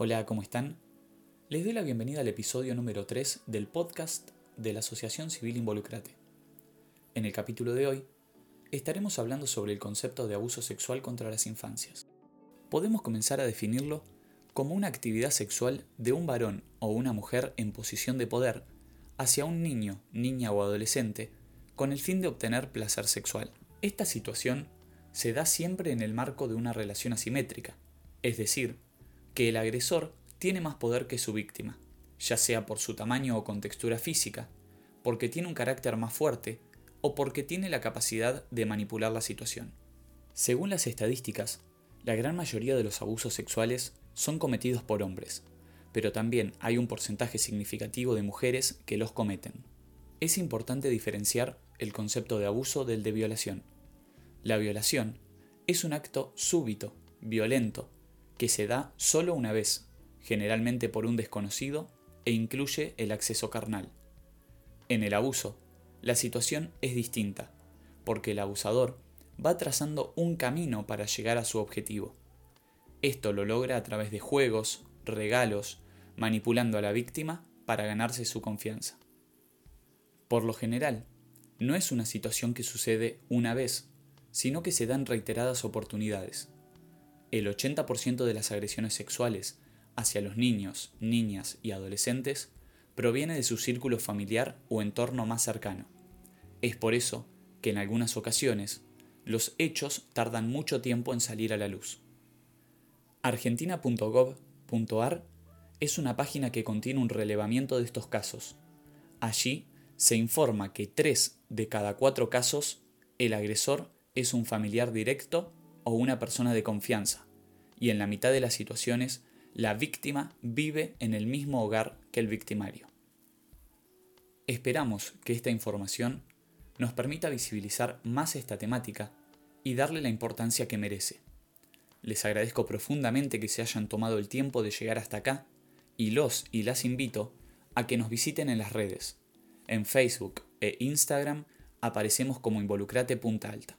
Hola, ¿cómo están? Les doy la bienvenida al episodio número 3 del podcast de la Asociación Civil Involucrate. En el capítulo de hoy estaremos hablando sobre el concepto de abuso sexual contra las infancias. Podemos comenzar a definirlo como una actividad sexual de un varón o una mujer en posición de poder hacia un niño, niña o adolescente con el fin de obtener placer sexual. Esta situación se da siempre en el marco de una relación asimétrica, es decir, que el agresor tiene más poder que su víctima, ya sea por su tamaño o contextura física, porque tiene un carácter más fuerte o porque tiene la capacidad de manipular la situación. Según las estadísticas, la gran mayoría de los abusos sexuales son cometidos por hombres, pero también hay un porcentaje significativo de mujeres que los cometen. Es importante diferenciar el concepto de abuso del de violación. La violación es un acto súbito, violento, que se da solo una vez, generalmente por un desconocido, e incluye el acceso carnal. En el abuso, la situación es distinta, porque el abusador va trazando un camino para llegar a su objetivo. Esto lo logra a través de juegos, regalos, manipulando a la víctima para ganarse su confianza. Por lo general, no es una situación que sucede una vez, sino que se dan reiteradas oportunidades el 80% de las agresiones sexuales hacia los niños, niñas y adolescentes proviene de su círculo familiar o entorno más cercano. Es por eso que en algunas ocasiones los hechos tardan mucho tiempo en salir a la luz. Argentina.gov.ar es una página que contiene un relevamiento de estos casos. Allí se informa que 3 de cada 4 casos el agresor es un familiar directo o una persona de confianza, y en la mitad de las situaciones la víctima vive en el mismo hogar que el victimario. Esperamos que esta información nos permita visibilizar más esta temática y darle la importancia que merece. Les agradezco profundamente que se hayan tomado el tiempo de llegar hasta acá y los y las invito a que nos visiten en las redes. En Facebook e Instagram aparecemos como Involucrate Punta Alta.